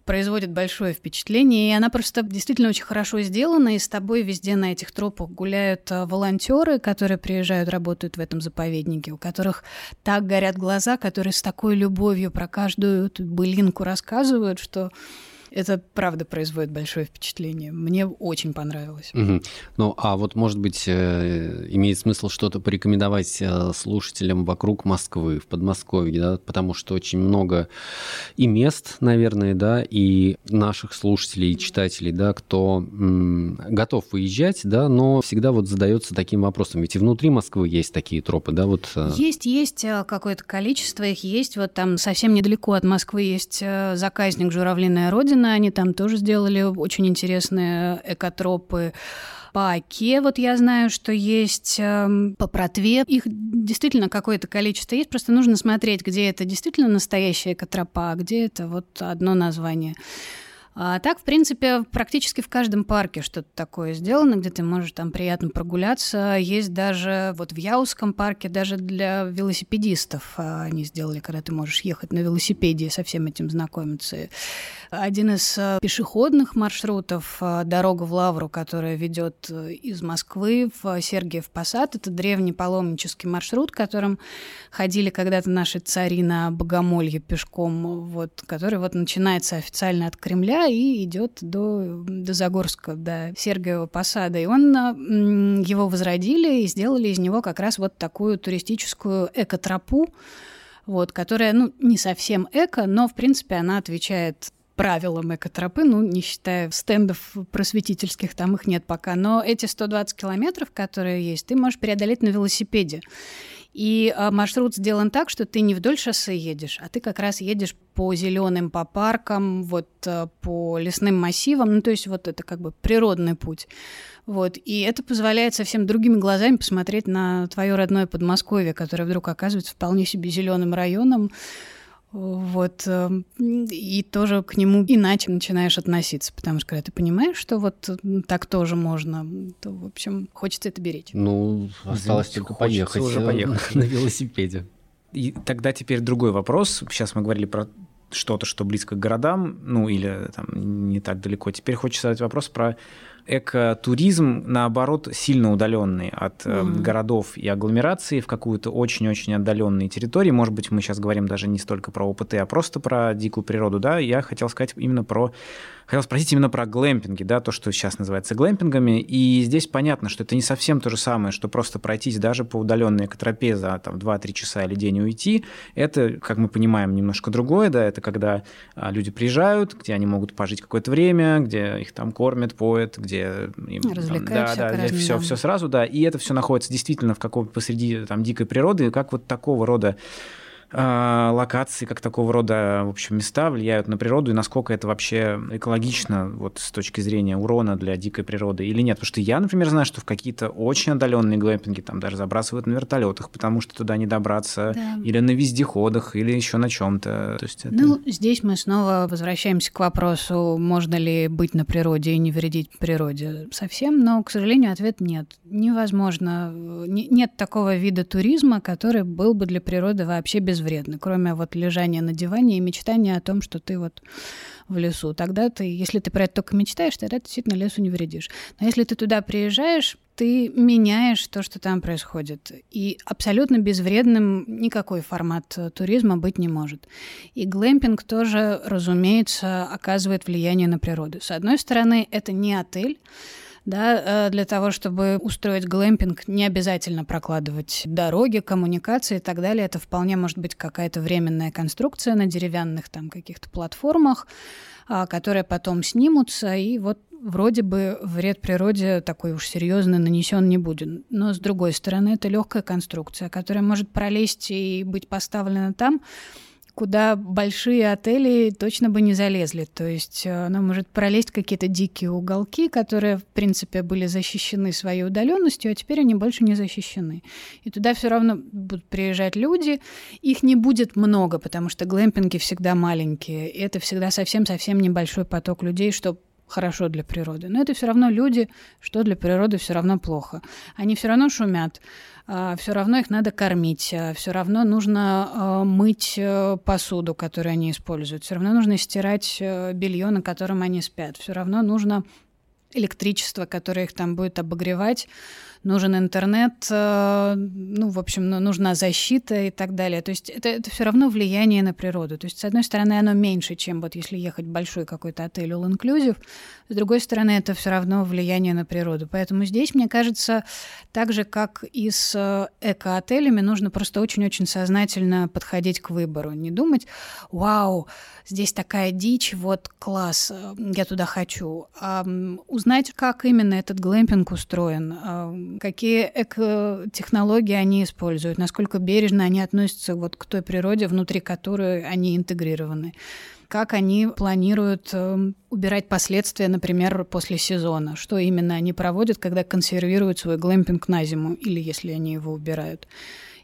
производит большое впечатление, и она просто действительно очень хорошо сделана, и с тобой везде на этих тропах гуляют а, волонтеры, которые приезжают, работают в этом заповеднике, у которых так горят глаза, которые с такой любовью про каждую былинку рассказывают, что это правда производит большое впечатление. Мне очень понравилось. Угу. Ну, а вот, может быть, э, имеет смысл что-то порекомендовать э, слушателям вокруг Москвы, в Подмосковье, да, потому что очень много и мест, наверное, да, и наших слушателей и читателей, да, кто м, готов выезжать, да, но всегда вот задается таким вопросом. Ведь и внутри Москвы есть такие тропы, да, вот. Э. Есть, есть какое-то количество их есть. Вот там совсем недалеко от Москвы есть заказник «Журавлиная Родина», Пушкина, они там тоже сделали очень интересные экотропы. По Оке вот я знаю, что есть э, по Протве. Их действительно какое-то количество есть, просто нужно смотреть, где это действительно настоящая экотропа, а где это вот одно название. А так, в принципе, практически в каждом парке что-то такое сделано, где ты можешь там приятно прогуляться. Есть даже вот в Яузском парке, даже для велосипедистов а, они сделали, когда ты можешь ехать на велосипеде и со всем этим знакомиться. Один из а, пешеходных маршрутов а, «Дорога в Лавру», которая ведет э, из Москвы в Сергиев Посад, это древний паломнический маршрут, которым ходили когда-то наши цари на Богомолье пешком, вот, который вот начинается официально от Кремля и идет до, до Загорска, до Сергиева посада. И он, его возродили и сделали из него как раз вот такую туристическую экотропу, вот, которая, ну, не совсем эко, но, в принципе, она отвечает правилам экотропы, ну, не считая стендов просветительских, там их нет пока. Но эти 120 километров, которые есть, ты можешь преодолеть на велосипеде. И а, маршрут сделан так, что ты не вдоль шоссе едешь, а ты как раз едешь по зеленым, по паркам, вот а, по лесным массивам. Ну, то есть вот это как бы природный путь. Вот. И это позволяет совсем другими глазами посмотреть на твое родное Подмосковье, которое вдруг оказывается вполне себе зеленым районом, вот, эм, и тоже к нему иначе начинаешь относиться, потому что когда ты понимаешь, что вот так тоже можно, то, в общем, хочется это беречь. Ну, осталось только поехать, уже поехать [laughs] на велосипеде. И тогда теперь другой вопрос. Сейчас мы говорили про что-то, что близко к городам, ну или там не так далеко. Теперь хочется задать вопрос про экотуризм, наоборот, сильно удаленный от mm-hmm. городов и агломерации в какую-то очень-очень отдаленные территории. Может быть, мы сейчас говорим даже не столько про ОПТ, а просто про дикую природу. Да? Я хотел сказать именно про Хотел спросить именно про глэмпинги, да, то, что сейчас называется глэмпингами. И здесь понятно, что это не совсем то же самое, что просто пройтись даже по удаленной экотропе за там, 2-3 часа или день уйти. Это, как мы понимаем, немножко другое, да, это когда а, люди приезжают, где они могут пожить какое-то время, где их там кормят, поят, где им, там, да, да, где все, все сразу, да, и это все находится действительно в каком посреди там дикой природы, как вот такого рода локации, как такого рода, в общем, места влияют на природу и насколько это вообще экологично вот с точки зрения урона для дикой природы или нет. Потому что я, например, знаю, что в какие-то очень отдаленные глэмпинги там даже забрасывают на вертолетах, потому что туда не добраться, да. или на вездеходах, или еще на чем-то. То есть это... Ну, здесь мы снова возвращаемся к вопросу, можно ли быть на природе и не вредить природе совсем, но, к сожалению, ответ нет. Невозможно. Нет такого вида туризма, который был бы для природы вообще без безвредны, кроме вот лежания на диване и мечтания о том, что ты вот в лесу. Тогда ты, если ты про это только мечтаешь, тогда ты действительно лесу не вредишь. Но если ты туда приезжаешь, ты меняешь то, что там происходит. И абсолютно безвредным никакой формат туризма быть не может. И глэмпинг тоже, разумеется, оказывает влияние на природу. С одной стороны, это не отель, да, э, для того, чтобы устроить глэмпинг, не обязательно прокладывать дороги, коммуникации и так далее. Это вполне может быть какая-то временная конструкция на деревянных там каких-то платформах, а, которые потом снимутся, и вот вроде бы вред природе такой уж серьезный нанесен не будет. Но с другой стороны, это легкая конструкция, которая может пролезть и быть поставлена там, куда большие отели точно бы не залезли. То есть э, она может пролезть какие-то дикие уголки, которые, в принципе, были защищены своей удаленностью, а теперь они больше не защищены. И туда все равно будут приезжать люди. Их не будет много, потому что глэмпинги всегда маленькие. И это всегда совсем-совсем небольшой поток людей, что хорошо для природы. Но это все равно люди, что для природы все равно плохо. Они все равно шумят. А, все равно их надо кормить, а, все равно нужно а, мыть э, посуду, которую они используют, все равно нужно стирать э, белье, на котором они спят, все равно нужно электричество, которое их там будет обогревать, нужен интернет, э, ну, в общем, ну, нужна защита и так далее. То есть это, это все равно влияние на природу. То есть, с одной стороны, оно меньше, чем вот если ехать в большой какой-то отель all inclusive, с другой стороны, это все равно влияние на природу. Поэтому здесь, мне кажется, так же, как и с э, эко-отелями, нужно просто очень-очень сознательно подходить к выбору. Не думать, вау, здесь такая дичь, вот класс, э, я туда хочу. А узнать, как именно этот глэмпинг устроен, а, какие эко-технологии они используют, насколько бережно они относятся вот к той природе, внутри которой они интегрированы как они планируют э, убирать последствия, например, после сезона, что именно они проводят, когда консервируют свой глэмпинг на зиму, или если они его убирают.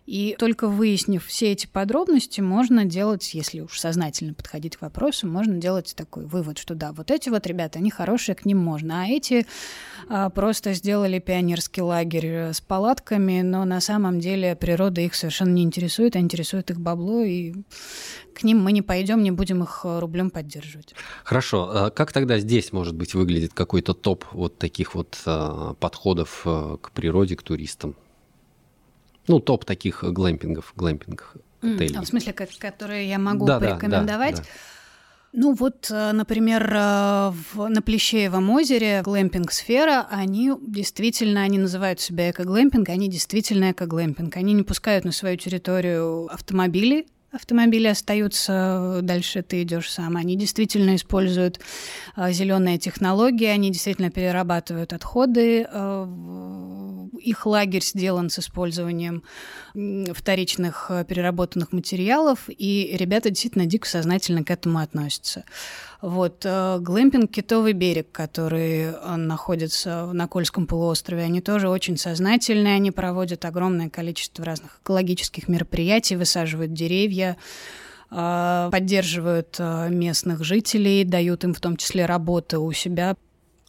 И только выяснив все эти подробности, можно делать, если уж сознательно подходить к вопросу, можно делать такой вывод, что да, вот эти вот ребята, они хорошие, к ним можно, а эти а, просто сделали пионерский лагерь э, с палатками, но на самом деле природа их совершенно не интересует, а интересует их бабло, и к ним мы не пойдем, не будем их э, рублем поддерживать. Хорошо. А как тогда здесь, может быть, выглядит какой-то топ вот таких вот а, подходов э, к природе, к туристам? Ну, топ таких глэмпингов, глэмпинг отелей. Mm, в смысле, которые я могу да, порекомендовать? Да, да, да. Ну вот, э, например, э, в, на Плещеевом озере глэмпинг-сфера, они действительно, они называют себя эко-глэмпинг, они действительно эко-глэмпинг. Они не пускают на свою территорию автомобили, автомобили остаются, дальше ты идешь сам. Они действительно используют э, зеленые технологии, они действительно перерабатывают отходы. Э, их лагерь сделан с использованием вторичных э, переработанных материалов, и ребята действительно дико сознательно к этому относятся. Вот, э, глэмпинг «Китовый берег», который э, находится на Кольском полуострове, они тоже очень сознательные, они проводят огромное количество разных экологических мероприятий, высаживают деревья, поддерживают местных жителей, дают им в том числе работы у себя.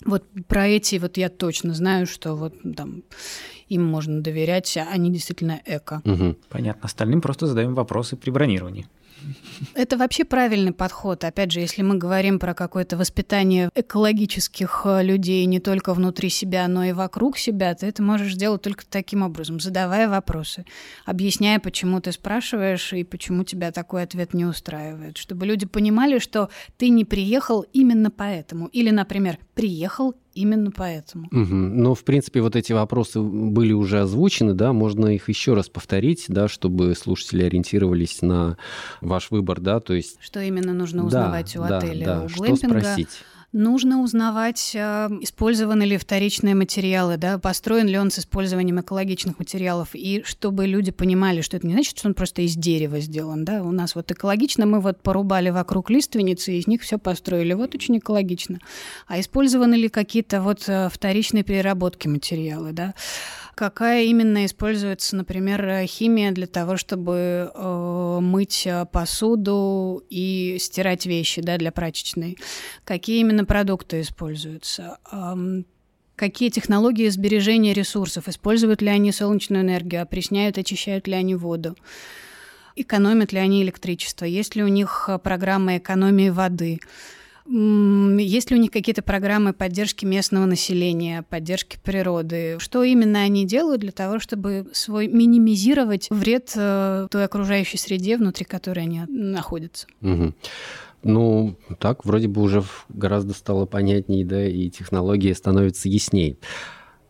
Вот про эти вот я точно знаю, что вот там им можно доверять, они действительно эко. Угу. Понятно. Остальным просто задаем вопросы при бронировании. Это вообще правильный подход. Опять же, если мы говорим про какое-то воспитание экологических э, людей не только внутри себя, но и вокруг себя, ты это можешь делать только таким образом, задавая вопросы, объясняя, почему ты спрашиваешь и почему тебя такой ответ не устраивает, чтобы люди понимали, что ты не приехал именно поэтому. Или, например, приехал именно поэтому. Угу. Но, в принципе, вот эти вопросы были уже озвучены, да, можно их еще раз повторить, да, чтобы слушатели ориентировались на ваш выбор, да, то есть... Что именно нужно узнавать да, у да, отеля, да, у глэмпинга. Что спросить? Нужно узнавать, э, использованы ли вторичные материалы, да, построен ли он с использованием экологичных материалов, и чтобы люди понимали, что это не значит, что он просто из дерева сделан, да, у нас вот экологично, мы вот порубали вокруг лиственницы, и из них все построили, вот очень экологично. А использованы ли какие-то вот э, вторичные переработки материалы, да, какая именно используется, например, химия для того, чтобы э, мыть посуду и стирать вещи да, для прачечной, какие именно продукты используются, какие технологии сбережения ресурсов, используют ли они солнечную энергию, опресняют, очищают ли они воду? Экономят ли они электричество, есть ли у них э, программа экономии воды, есть ли у них какие-то программы поддержки местного населения, поддержки природы? Что именно они делают для того, чтобы свой минимизировать вред э, той окружающей среде, внутри которой они находятся? Угу. Ну, так вроде бы уже гораздо стало понятнее, да, и технологии становятся яснее.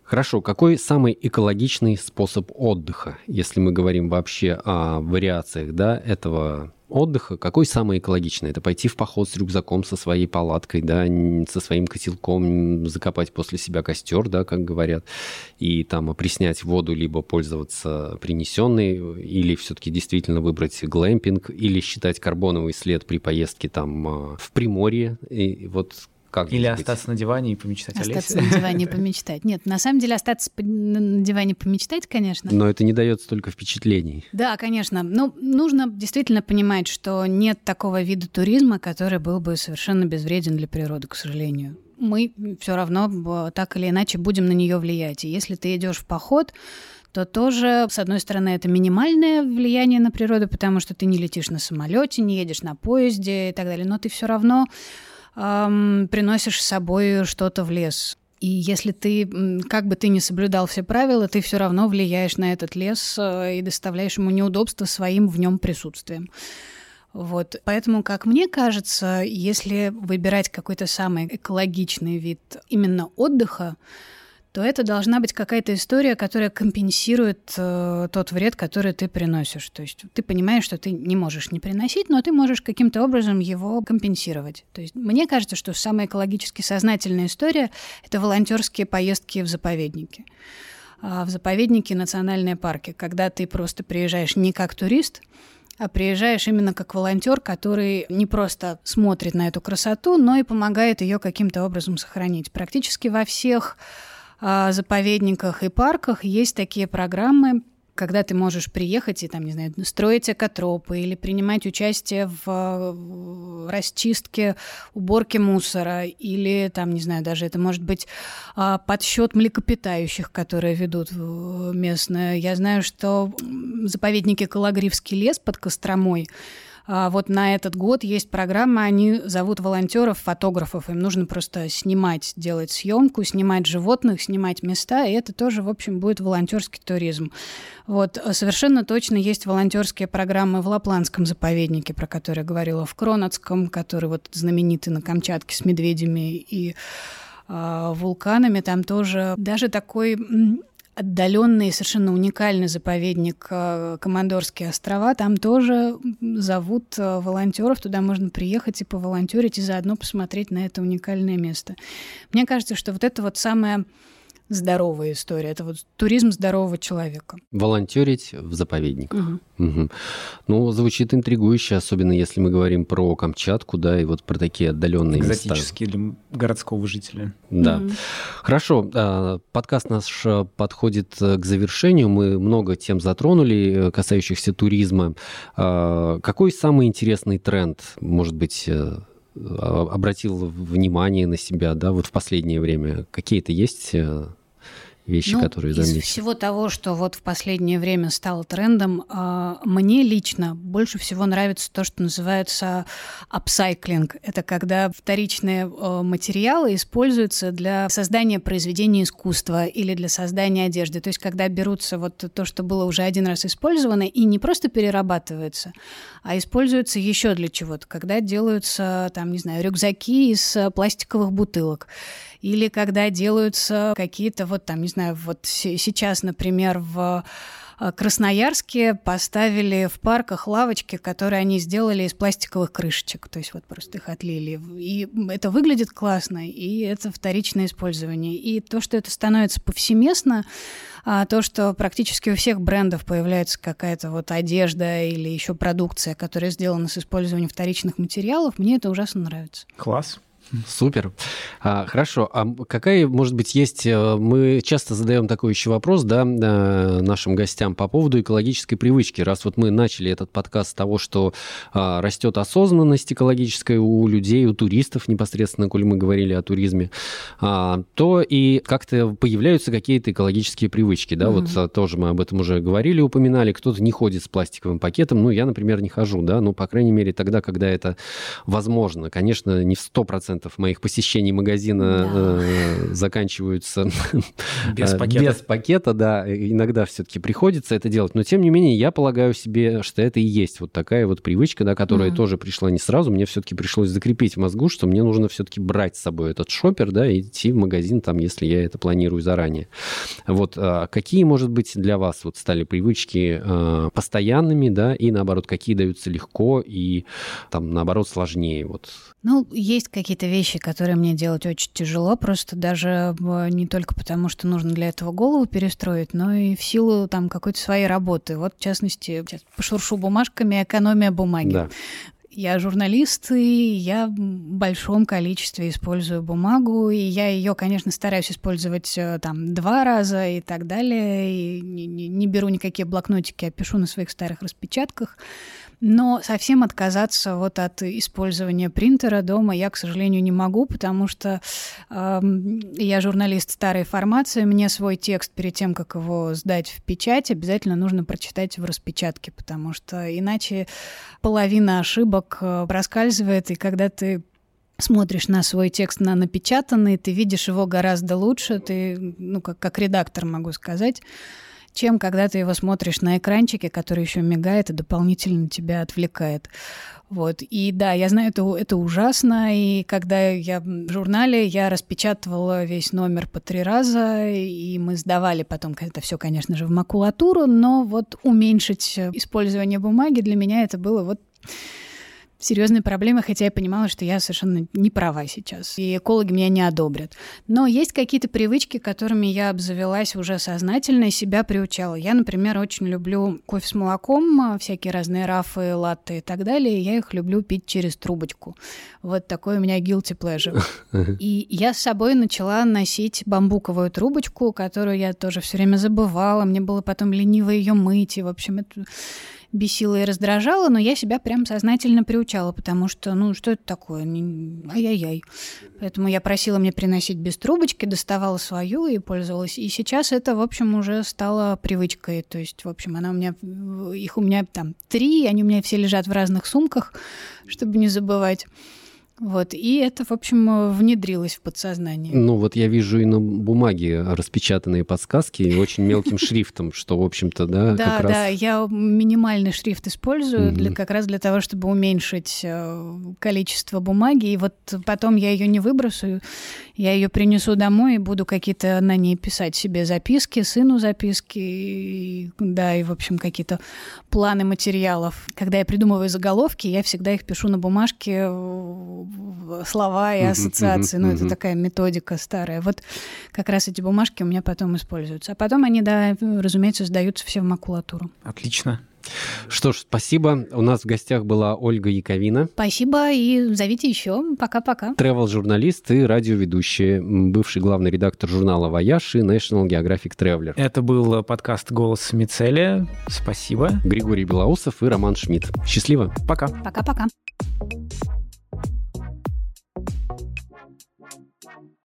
Хорошо, какой самый экологичный способ отдыха, если мы говорим вообще о вариациях да, этого отдыха, какой самый экологичный? Это пойти в поход с рюкзаком, со своей палаткой, да, со своим котелком, закопать после себя костер, да, как говорят, и там опреснять воду, либо пользоваться принесенной, или все-таки действительно выбрать глэмпинг, или считать карбоновый след при поездке там а, в Приморье. И вот как Или остаться на диване и помечтать Остаться на диване и помечтать. Нет, на самом деле остаться на диване и помечтать, конечно. Но это не дает столько впечатлений. Да, конечно. Ну, нужно действительно понимать, что нет такого вида туризма, который был бы совершенно безвреден для природы, к сожалению мы все равно так или иначе будем на нее влиять. И если ты идешь в поход, то тоже, с одной стороны, это минимальное влияние на природу, потому что ты не летишь на самолете, не едешь на поезде и так далее, но ты все равно эм, приносишь с собой что-то в лес. И если ты, как бы ты ни соблюдал все правила, ты все равно влияешь на этот лес э, и доставляешь ему неудобства своим в нем присутствием. Вот. Поэтому, как мне кажется, если выбирать какой-то самый экологичный вид именно отдыха, то это должна быть какая-то история, которая компенсирует э, тот вред, который ты приносишь. То есть ты понимаешь, что ты не можешь не приносить, но ты можешь каким-то образом его компенсировать. То есть мне кажется, что самая экологически сознательная история — это волонтерские поездки в заповедники. А в заповедники национальные парки, когда ты просто приезжаешь не как турист, а приезжаешь именно как волонтер, который не просто смотрит на эту красоту, но и помогает ее каким-то образом сохранить. Практически во всех заповедниках и парках есть такие программы, когда ты можешь приехать и, там, не знаю, строить экотропы или принимать участие в расчистке, уборке мусора или, там, не знаю, даже это может быть а, подсчет млекопитающих, которые ведут местные. Я знаю, что заповедники Калагривский лес под Костромой а, вот на этот год есть программа, они зовут волонтеров, фотографов, им нужно просто снимать, делать съемку, снимать животных, снимать места, и это тоже, в общем, будет волонтерский туризм. Вот совершенно точно есть волонтерские программы в Лапландском заповеднике, про который я говорила, в Кронацком, который вот знаменитый на Камчатке с медведями и э, вулканами, там тоже даже такой отдаленный, совершенно уникальный заповедник э, Командорские острова. Там тоже зовут э, волонтеров, туда можно приехать и поволонтерить, и заодно посмотреть на это уникальное место. Мне кажется, что вот это вот самое здоровая история. Это вот туризм здорового человека. Волонтерить в заповедниках. Угу. Угу. Ну, звучит интригующе, особенно если мы говорим про Камчатку, да, и вот про такие отдаленные Экзотические места. для городского жителя. Да. Угу. Хорошо. А, подкаст наш э, подходит э, к завершению. Мы много тем затронули, э, касающихся туризма. А, какой самый интересный тренд, может быть, обратил внимание на себя, да, вот в последнее время? Какие-то есть э, вещи, ну, которые заметили? Из всего того, что вот в последнее время стало трендом, а, мне лично больше всего нравится то, что называется апсайклинг. Это когда вторичные э, материалы используются для создания произведения искусства или для создания одежды. То есть когда берутся вот то, что было уже один раз использовано, и не просто перерабатывается, а используется еще для чего-то. Когда делаются, там, не знаю, рюкзаки из пластиковых бутылок или когда делаются какие-то вот там, не знаю, вот сейчас, например, в э, Красноярске поставили в парках лавочки, которые они сделали из пластиковых крышечек, то есть вот просто их отлили. И это выглядит классно, и это вторичное использование. И то, что это становится повсеместно, а то, что практически у всех брендов появляется какая-то вот одежда или еще продукция, которая сделана с использованием вторичных материалов, мне это ужасно нравится. Класс. Супер. А, хорошо. А какая, может быть, есть... Э, мы часто задаем такой еще вопрос, да, э, нашим гостям по поводу экологической привычки. Раз вот мы начали этот подкаст с того, что а, растет осознанность экологическая у людей, у туристов непосредственно, коль мы говорили о туризме, а, то и как-то появляются какие-то экологические привычки, да, mm-hmm. вот тоже мы об этом уже говорили, упоминали. Кто-то не ходит с пластиковым пакетом, ну, я, например, не хожу, да, ну, по крайней мере, тогда, когда это возможно. Конечно, не в 100% процентов моих посещений магазина да. э, заканчиваются [laughs] без э, пакета. без пакета, да. Иногда все-таки приходится это делать. Но, тем не менее, я полагаю себе, что это и есть вот такая вот привычка, да, которая mm тоже пришла не сразу. Мне все-таки пришлось закрепить в мозгу, что мне нужно все-таки брать с собой этот шопер, да, и идти в магазин, там, если я это планирую заранее. Вот а какие, может быть, для вас вот стали привычки э, постоянными, да, и наоборот, какие даются легко и там, наоборот, сложнее? Вот. Ну, есть какие-то какие-то вещи, которые мне делать очень тяжело, просто даже не только потому, что нужно для этого голову перестроить, но и в силу там какой-то своей работы. Вот, в частности, сейчас пошуршу бумажками «Экономия бумаги». Да. Я журналист, и я в большом количестве использую бумагу, и я ее, конечно, стараюсь использовать э, там два раза и так далее, и не, не, не беру никакие блокнотики, а пишу на своих старых распечатках. Но совсем отказаться вот от использования принтера дома я, к сожалению, не могу, потому что э, я журналист старой формации, мне свой текст перед тем, как его сдать в печать, обязательно нужно прочитать в распечатке, потому что иначе половина ошибок э, проскальзывает, и когда ты смотришь на свой текст на напечатанный, ты видишь его гораздо лучше, ты, ну, как, как редактор могу сказать, чем когда ты его смотришь на экранчике, который еще мигает и дополнительно тебя отвлекает. Вот. И да, я знаю, это, это ужасно. И когда я в журнале, я распечатывала весь номер по три раза, и мы сдавали потом это все, конечно же, в макулатуру, но вот уменьшить использование бумаги для меня это было вот серьезные проблемы, хотя я понимала, что я совершенно не права сейчас, и экологи меня не одобрят. Но есть какие-то привычки, которыми я обзавелась уже сознательно и себя приучала. Я, например, очень люблю кофе с молоком, всякие разные рафы, латте и так далее. Я их люблю пить через трубочку. Вот такой у меня guilty pleasure. [laughs] И я с собой начала носить бамбуковую трубочку, которую я тоже все время забывала. Мне было потом лениво ее мыть. И, в общем, это бесило и раздражало, но я себя прям сознательно приучала, потому что, ну, что это такое? Ай-яй-яй. Поэтому я просила мне приносить без трубочки, доставала свою и пользовалась. И сейчас это, в общем, уже стало привычкой. То есть, в общем, она у меня, их у меня там три, они у меня все лежат в разных сумках, чтобы не забывать. Вот, и это, в общем, внедрилось в подсознание. Ну, вот я вижу и на бумаге распечатанные подсказки и очень мелким [laughs] шрифтом, что, в общем-то, да, Да, да, я минимальный шрифт использую для, как раз для того, чтобы уменьшить э, количество бумаги, и вот потом я ее не выбросаю, я ее принесу домой и буду какие-то на ней писать себе записки, сыну записки, да, и, в общем, какие-то планы материалов. Когда я придумываю заголовки, я всегда их пишу на бумажке слова и ассоциации. Ну, это такая методика старая. Вот как раз эти бумажки у меня потом используются. А потом они, да, разумеется, сдаются все в макулатуру. Отлично. Что ж, спасибо. У нас в гостях была Ольга Яковина. Спасибо и зовите еще. Пока-пока. Тревел-журналист и радиоведущий, бывший главный редактор журнала «Вояж» и National Geographic Traveler. Это был подкаст «Голос Мицелия». Спасибо. Григорий Белоусов и Роман Шмидт. Счастливо. Пока. Пока-пока.